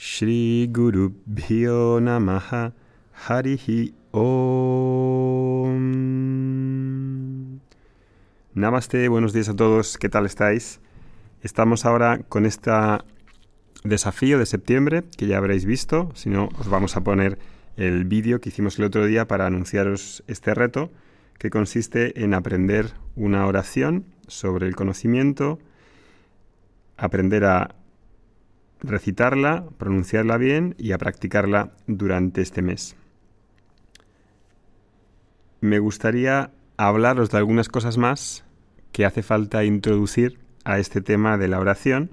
Shri Guru Bhyo Namaha Harihi Om. Namaste, buenos días a todos, ¿qué tal estáis? Estamos ahora con este desafío de septiembre que ya habréis visto, si no os vamos a poner el vídeo que hicimos el otro día para anunciaros este reto que consiste en aprender una oración sobre el conocimiento, aprender a recitarla, pronunciarla bien y a practicarla durante este mes. Me gustaría hablaros de algunas cosas más que hace falta introducir a este tema de la oración,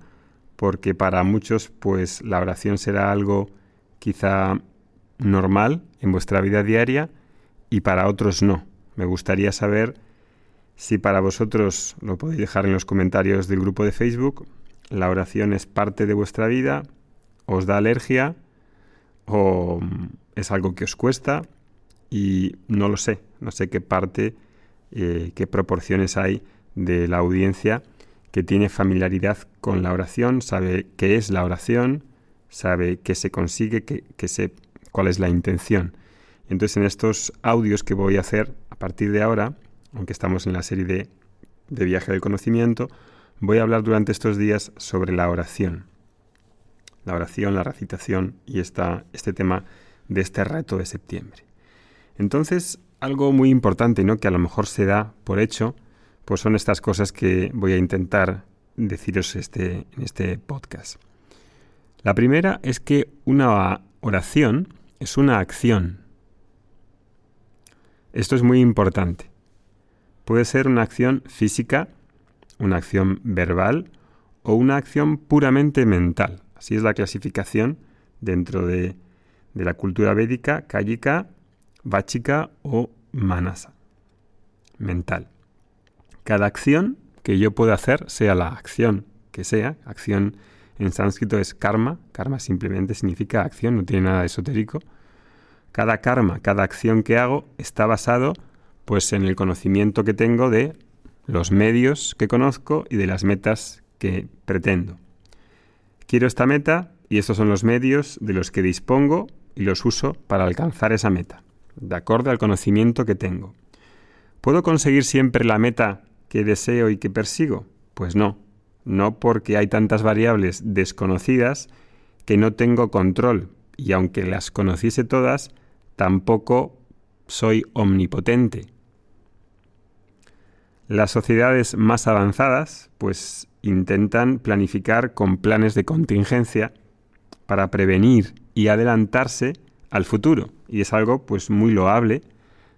porque para muchos pues la oración será algo quizá normal en vuestra vida diaria y para otros no. Me gustaría saber si para vosotros lo podéis dejar en los comentarios del grupo de Facebook la oración es parte de vuestra vida, os da alergia o es algo que os cuesta y no lo sé, no sé qué parte, eh, qué proporciones hay de la audiencia que tiene familiaridad con la oración, sabe qué es la oración, sabe qué se consigue, qué, qué cuál es la intención. Entonces en estos audios que voy a hacer a partir de ahora, aunque estamos en la serie de, de viaje del conocimiento, voy a hablar durante estos días sobre la oración. La oración, la recitación y esta, este tema de este reto de septiembre. Entonces, algo muy importante, ¿no? que a lo mejor se da por hecho, pues son estas cosas que voy a intentar deciros este, en este podcast. La primera es que una oración es una acción. Esto es muy importante. Puede ser una acción física, una acción verbal o una acción puramente mental. Así es la clasificación dentro de, la cultura védica, kayika, vachika o manasa. Mental. Cada acción que yo pueda hacer, sea la acción que sea, acción en sánscrito es karma, karma simplemente significa acción, no tiene nada esotérico. Cada karma, cada acción que hago está basado pues en el conocimiento que tengo de los medios que conozco y de las metas que pretendo. Quiero esta meta y estos son los medios de los que dispongo y los uso para alcanzar esa meta, de acuerdo al conocimiento que tengo. ¿Puedo conseguir siempre la meta que deseo y que persigo? Pues no, no porque hay tantas variables desconocidas que no tengo control y aunque las conociese todas, tampoco soy omnipotente las sociedades más avanzadas pues intentan planificar con planes de contingencia para prevenir y adelantarse al futuro y es algo pues muy loable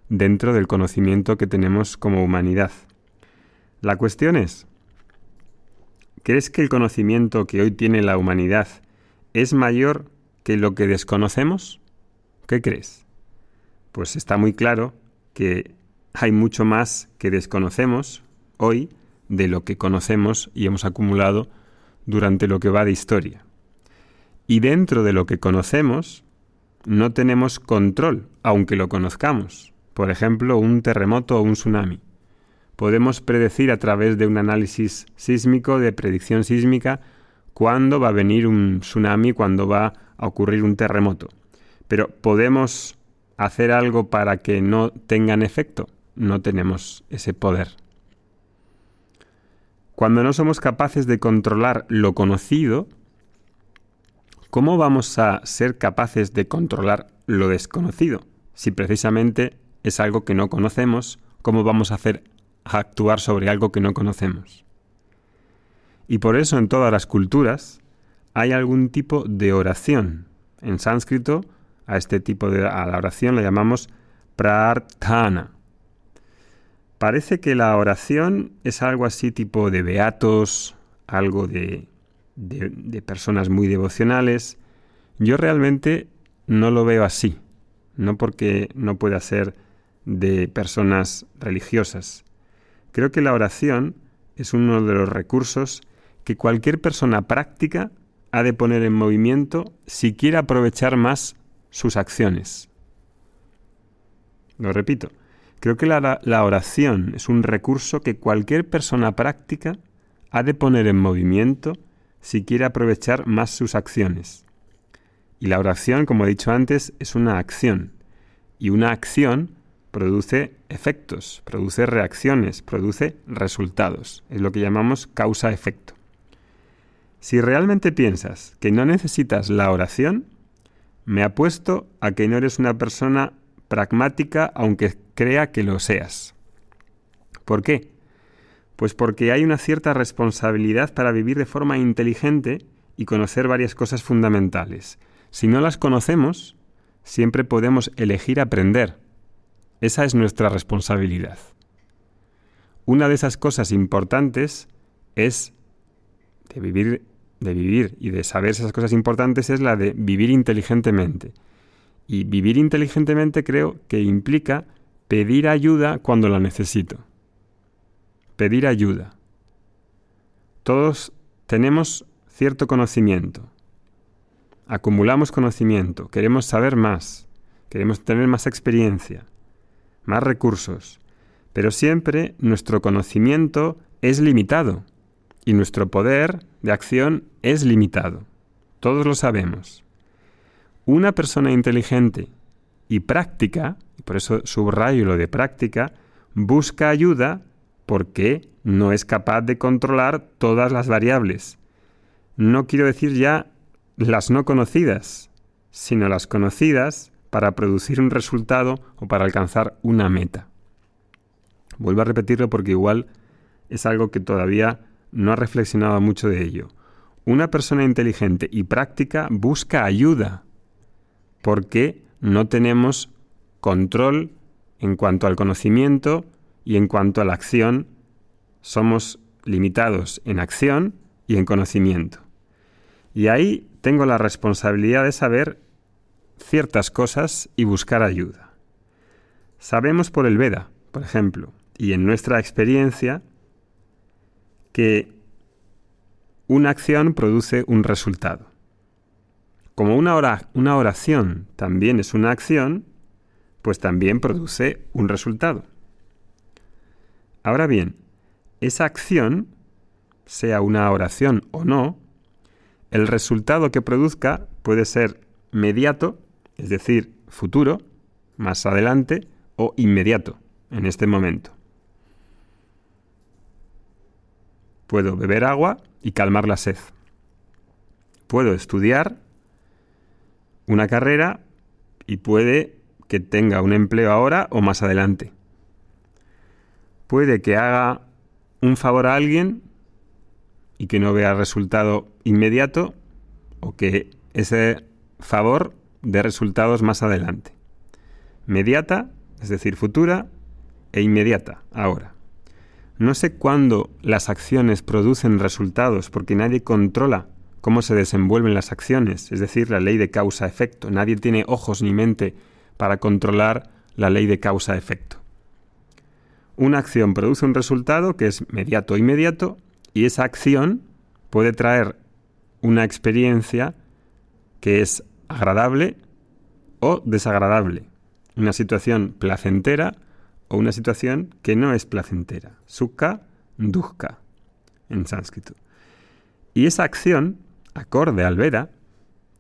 dentro del conocimiento que tenemos como humanidad. La cuestión es, ¿crees que el conocimiento que hoy tiene la humanidad es mayor que lo que desconocemos? ¿Qué crees? Pues está muy claro que hay mucho más que desconocemos hoy de lo que conocemos y hemos acumulado durante lo que va de historia. Y dentro de lo que conocemos, no tenemos control, aunque lo conozcamos. Por ejemplo, un terremoto o un tsunami. Podemos predecir a través de un análisis sísmico, de predicción sísmica, cuándo va a venir un tsunami, cuándo va a ocurrir un terremoto. Pero ¿podemos hacer algo para que no tengan efecto? No tenemos ese poder. Cuando no somos capaces de controlar lo conocido, ¿cómo vamos a ser capaces de controlar lo desconocido? Si precisamente es algo que no conocemos, ¿cómo vamos a hacer a actuar sobre algo que no conocemos? Y por eso en todas las culturas hay algún tipo de oración. En sánscrito, a este tipo de a la oración la llamamos prarthana. Parece que la oración es algo así tipo de beatos, algo de, de, personas muy devocionales. Yo realmente no lo veo así, no porque no pueda ser de personas religiosas. Creo que la oración es uno de los recursos que cualquier persona práctica ha de poner en movimiento si quiere aprovechar más sus acciones. Lo repito, Creo que la, oración es un recurso que cualquier persona práctica ha de poner en movimiento si quiere aprovechar más sus acciones. Y la oración, como he dicho antes, es una acción. Y una acción produce efectos, produce reacciones, produce resultados. Es lo que llamamos causa-efecto. Si realmente piensas que no necesitas la oración, me apuesto a que no eres una persona pragmática aunque crea que lo seas. ¿Por qué? Pues porque hay una cierta responsabilidad para vivir de forma inteligente y conocer varias cosas fundamentales. Si no las conocemos, siempre podemos elegir aprender. Esa es nuestra responsabilidad. Una de esas cosas importantes es de vivir, de vivir y de saber esas cosas importantes es la de vivir inteligentemente. Y vivir inteligentemente creo que implica pedir ayuda cuando la necesito. Pedir ayuda. Todos tenemos cierto conocimiento. Acumulamos conocimiento, queremos saber más, queremos tener más experiencia, más recursos, pero siempre nuestro conocimiento es limitado y nuestro poder de acción es limitado. Todos lo sabemos. Una persona inteligente y práctica, por eso subrayo lo de práctica, busca ayuda porque no es capaz de controlar todas las variables. No quiero decir ya las no conocidas, sino las conocidas para producir un resultado o para alcanzar una meta. Vuelvo a repetirlo porque igual es algo que todavía no ha reflexionado mucho de ello. Una persona inteligente y práctica busca ayuda porque no tenemos control en cuanto al conocimiento y en cuanto a la acción. Somos limitados en acción y en conocimiento. Y ahí tengo la responsabilidad de saber ciertas cosas y buscar ayuda. Sabemos por el Veda, por ejemplo, y en nuestra experiencia, que una acción produce un resultado. Como una, oración también es una acción, pues también produce un resultado. Ahora bien, esa acción, sea una oración o no, el resultado que produzca puede ser mediato, es decir, futuro, más adelante, o inmediato, en este momento. Puedo beber agua y calmar la sed. Puedo estudiar una carrera y puede que tenga un empleo ahora o más adelante. Puede que haga un favor a alguien y que no vea resultado inmediato o que ese favor dé resultados más adelante. Mediata, es decir, futura, e inmediata, ahora. No sé cuándo las acciones producen resultados porque nadie controla cómo se desenvuelven las acciones, es decir, la ley de causa-efecto. Nadie tiene ojos ni mente para controlar la ley de causa-efecto. Una acción produce un resultado que es mediato o inmediato y esa acción puede traer una experiencia que es agradable o desagradable, una situación placentera o una situación que no es placentera. Sukha, dukkha, en sánscrito. Y esa acción, acorde al Veda,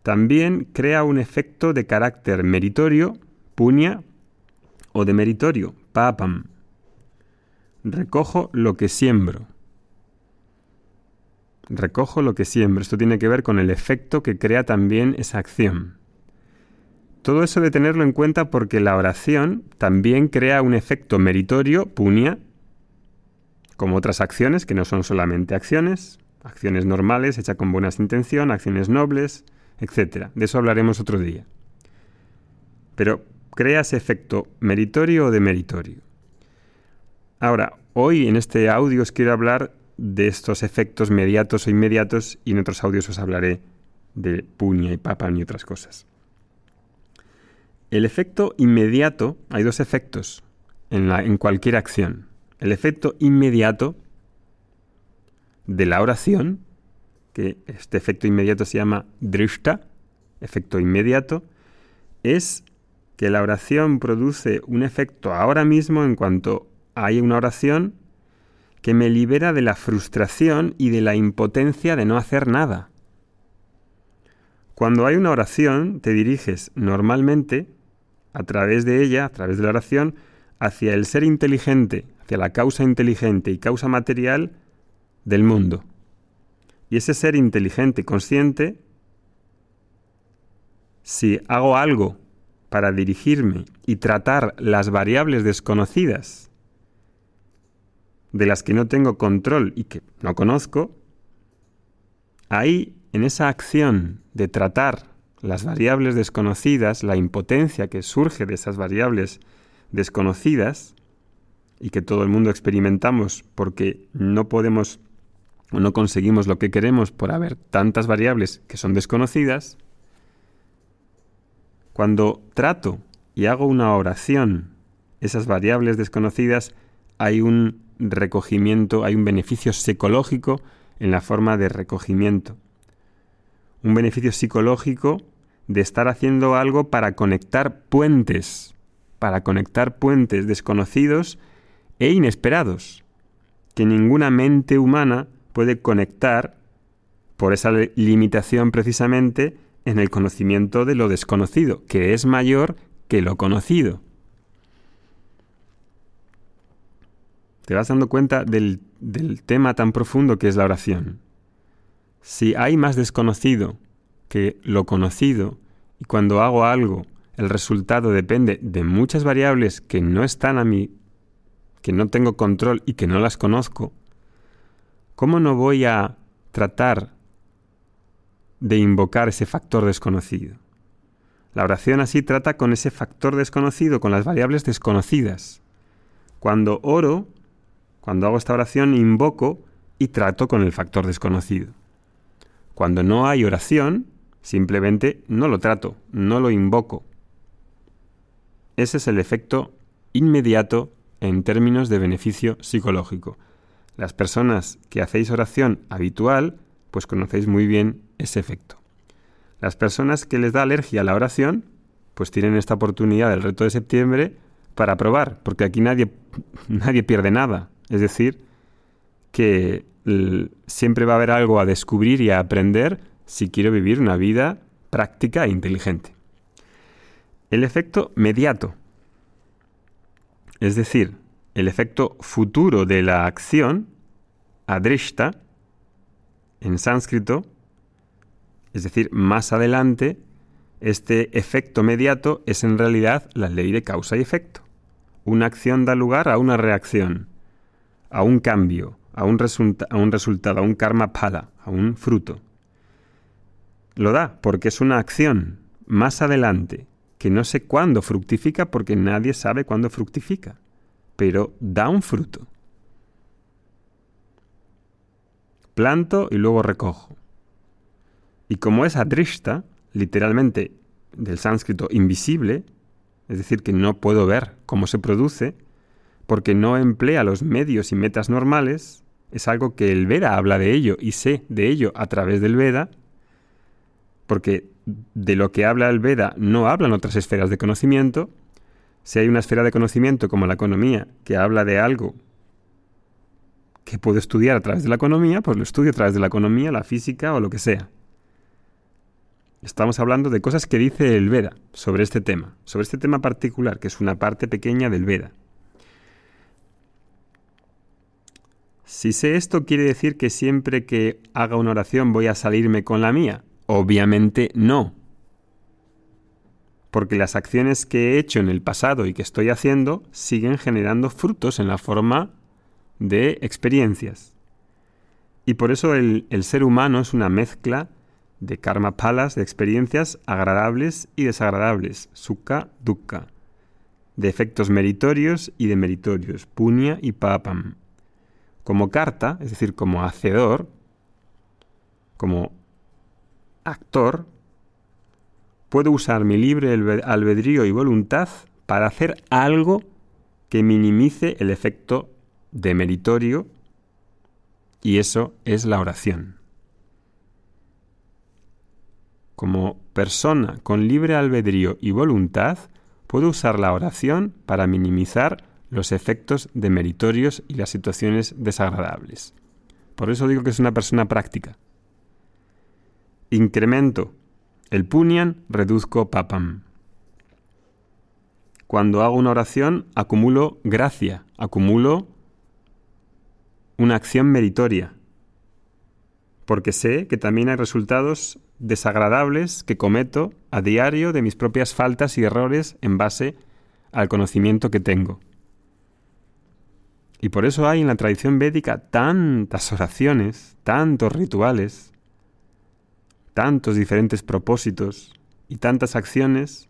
también crea un efecto de carácter meritorio, punya, o de meritorio, papam. Recojo lo que siembro. Recojo lo que siembro. Esto tiene que ver con el efecto que crea también esa acción. Todo eso de tenerlo en cuenta porque la oración también crea un efecto meritorio, punia, como otras acciones que no son solamente acciones, acciones normales hechas con buenas intenciones, acciones nobles, etc. De eso hablaremos otro día. Pero crea ese efecto meritorio o demeritorio. Ahora, hoy en este audio os quiero hablar de estos efectos mediatos o inmediatos y en otros audios os hablaré de puña y papa y otras cosas. El efecto inmediato, hay dos efectos en, en cualquier acción. El efecto inmediato de la oración, que este efecto inmediato se llama drishta, efecto inmediato, es que la oración produce un efecto ahora mismo en cuanto hay una oración que me libera de la frustración y de la impotencia de no hacer nada. Cuando hay una oración, te diriges normalmente a través de ella, a través de la oración, hacia el ser inteligente, hacia la causa inteligente y causa material del mundo. Y ese ser inteligente, consciente, si hago algo para dirigirme y tratar las variables desconocidas de las que no tengo control y que no conozco, ahí en esa acción de tratar las variables desconocidas, la impotencia que surge de esas variables desconocidas y que todo el mundo experimentamos porque no podemos o no conseguimos lo que queremos por haber tantas variables que son desconocidas, cuando trato y hago una oración, esas variables desconocidas, hay un recogimiento, hay un beneficio psicológico en la forma de recogimiento. Un beneficio psicológico de estar haciendo algo para conectar puentes, para conectar puentes desconocidos e inesperados, que ninguna mente humana puede conectar por esa limitación precisamente en el conocimiento de lo desconocido, que es mayor que lo conocido. Te vas dando cuenta del, del tema tan profundo que es la oración. Si hay más desconocido que lo conocido, y cuando hago algo, el resultado depende de muchas variables que no están a mí, que no tengo control y que no las conozco, ¿cómo no voy a tratar de invocar ese factor desconocido. La oración así trata con ese factor desconocido, con las variables desconocidas. Cuando oro, cuando hago esta oración, invoco y trato con el factor desconocido. Cuando no hay oración, simplemente no lo trato, no lo invoco. Ese es el efecto inmediato en términos de beneficio psicológico. Las personas que hacéis oración habitual, pues conocéis muy bien ese efecto. Las personas que les da alergia a la oración, pues tienen esta oportunidad del reto de septiembre para probar, porque aquí nadie, nadie pierde nada. Es decir, que siempre va a haber algo a descubrir y a aprender si quiero vivir una vida práctica e inteligente. El efecto mediato, es decir, el efecto futuro de la acción, adrishta, en sánscrito, es decir, más adelante, este efecto mediato es en realidad la ley de causa y efecto. Una acción da lugar a una reacción, a un cambio, a un, a un resultado, a un karma pala, a un fruto. Lo da porque es una acción más adelante, que no sé cuándo fructifica porque nadie sabe cuándo fructifica, pero da un fruto. Planto y luego recojo. Y como es adrishta, literalmente del sánscrito invisible, es decir, que no puedo ver cómo se produce, porque no emplea los medios y metas normales, es algo que el Veda habla de ello y sé de ello a través del Veda, porque de lo que habla el Veda no hablan otras esferas de conocimiento. Si hay una esfera de conocimiento como la economía que habla de algo que puedo estudiar a través de la economía, pues lo estudio a través de la economía, la física o lo que sea. Estamos hablando de cosas que dice el Veda sobre este tema, sobre este tema particular, que es una parte pequeña del Veda. Si sé esto, ¿quiere decir que siempre que haga una oración voy a salirme con la mía? Obviamente no. Porque las acciones que he hecho en el pasado y que estoy haciendo siguen generando frutos en la forma de experiencias. Y por eso el, el ser humano es una mezcla de karma palas, de experiencias agradables y desagradables, sukha, dukkha, de efectos meritorios y demeritorios, punya y papam. Como carta, es decir, como hacedor, como actor, puedo usar mi libre albedrío y voluntad para hacer algo que minimice el efecto demeritorio y eso es la oración como persona con libre albedrío y voluntad, puedo usar la oración para minimizar los efectos demeritorios y las situaciones desagradables. Por eso digo que es una persona práctica. Incremento El punyan reduzco papam. Cuando hago una oración, acumulo gracia, acumulo una acción meritoria, porque sé que también hay resultados desagradables que cometo a diario de mis propias faltas y errores en base al conocimiento que tengo. Y por eso hay en la tradición védica tantas oraciones, tantos rituales, tantos diferentes propósitos y tantas acciones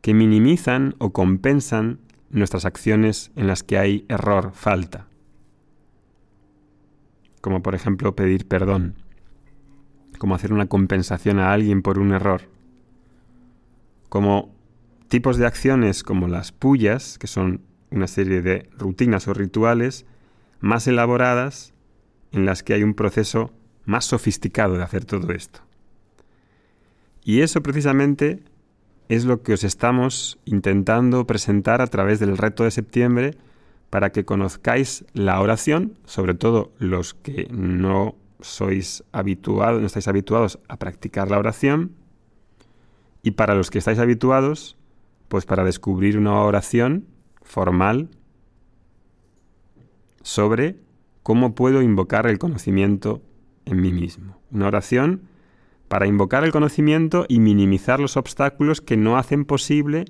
que minimizan o compensan nuestras acciones en las que hay error, falta. Como por ejemplo pedir perdón, como hacer una compensación a alguien por un error, como tipos de acciones como las pullas, que son una serie de rutinas o rituales más elaboradas en las que hay un proceso más sofisticado de hacer todo esto. Y eso precisamente es lo que os estamos intentando presentar a través del reto de septiembre para que conozcáis la oración, sobre todo los que no sois habituados, no estáis habituados a practicar la oración, y para los que estáis habituados, pues para descubrir una oración formal sobre cómo puedo invocar el conocimiento en mí mismo. Una oración para invocar el conocimiento y minimizar los obstáculos que no hacen posible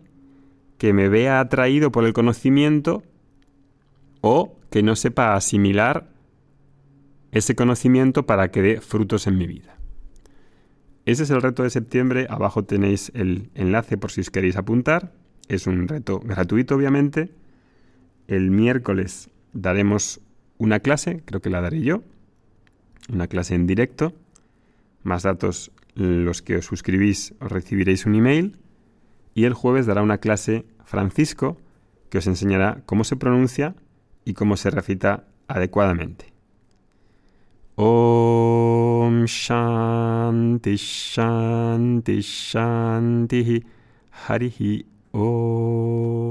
que me vea atraído por el conocimiento o que no sepa asimilar ese conocimiento para que dé frutos en mi vida. Ese es el reto de septiembre. Abajo tenéis el enlace por si os queréis apuntar. Es un reto gratuito, obviamente. El miércoles daremos una clase, creo que la daré yo, una clase en directo. Más datos, los que os suscribís os recibiréis un email. Y el jueves dará una clase Francisco que os enseñará cómo se pronuncia y cómo se recita adecuadamente. Om Shanti Shanti Shanti Harihi Om.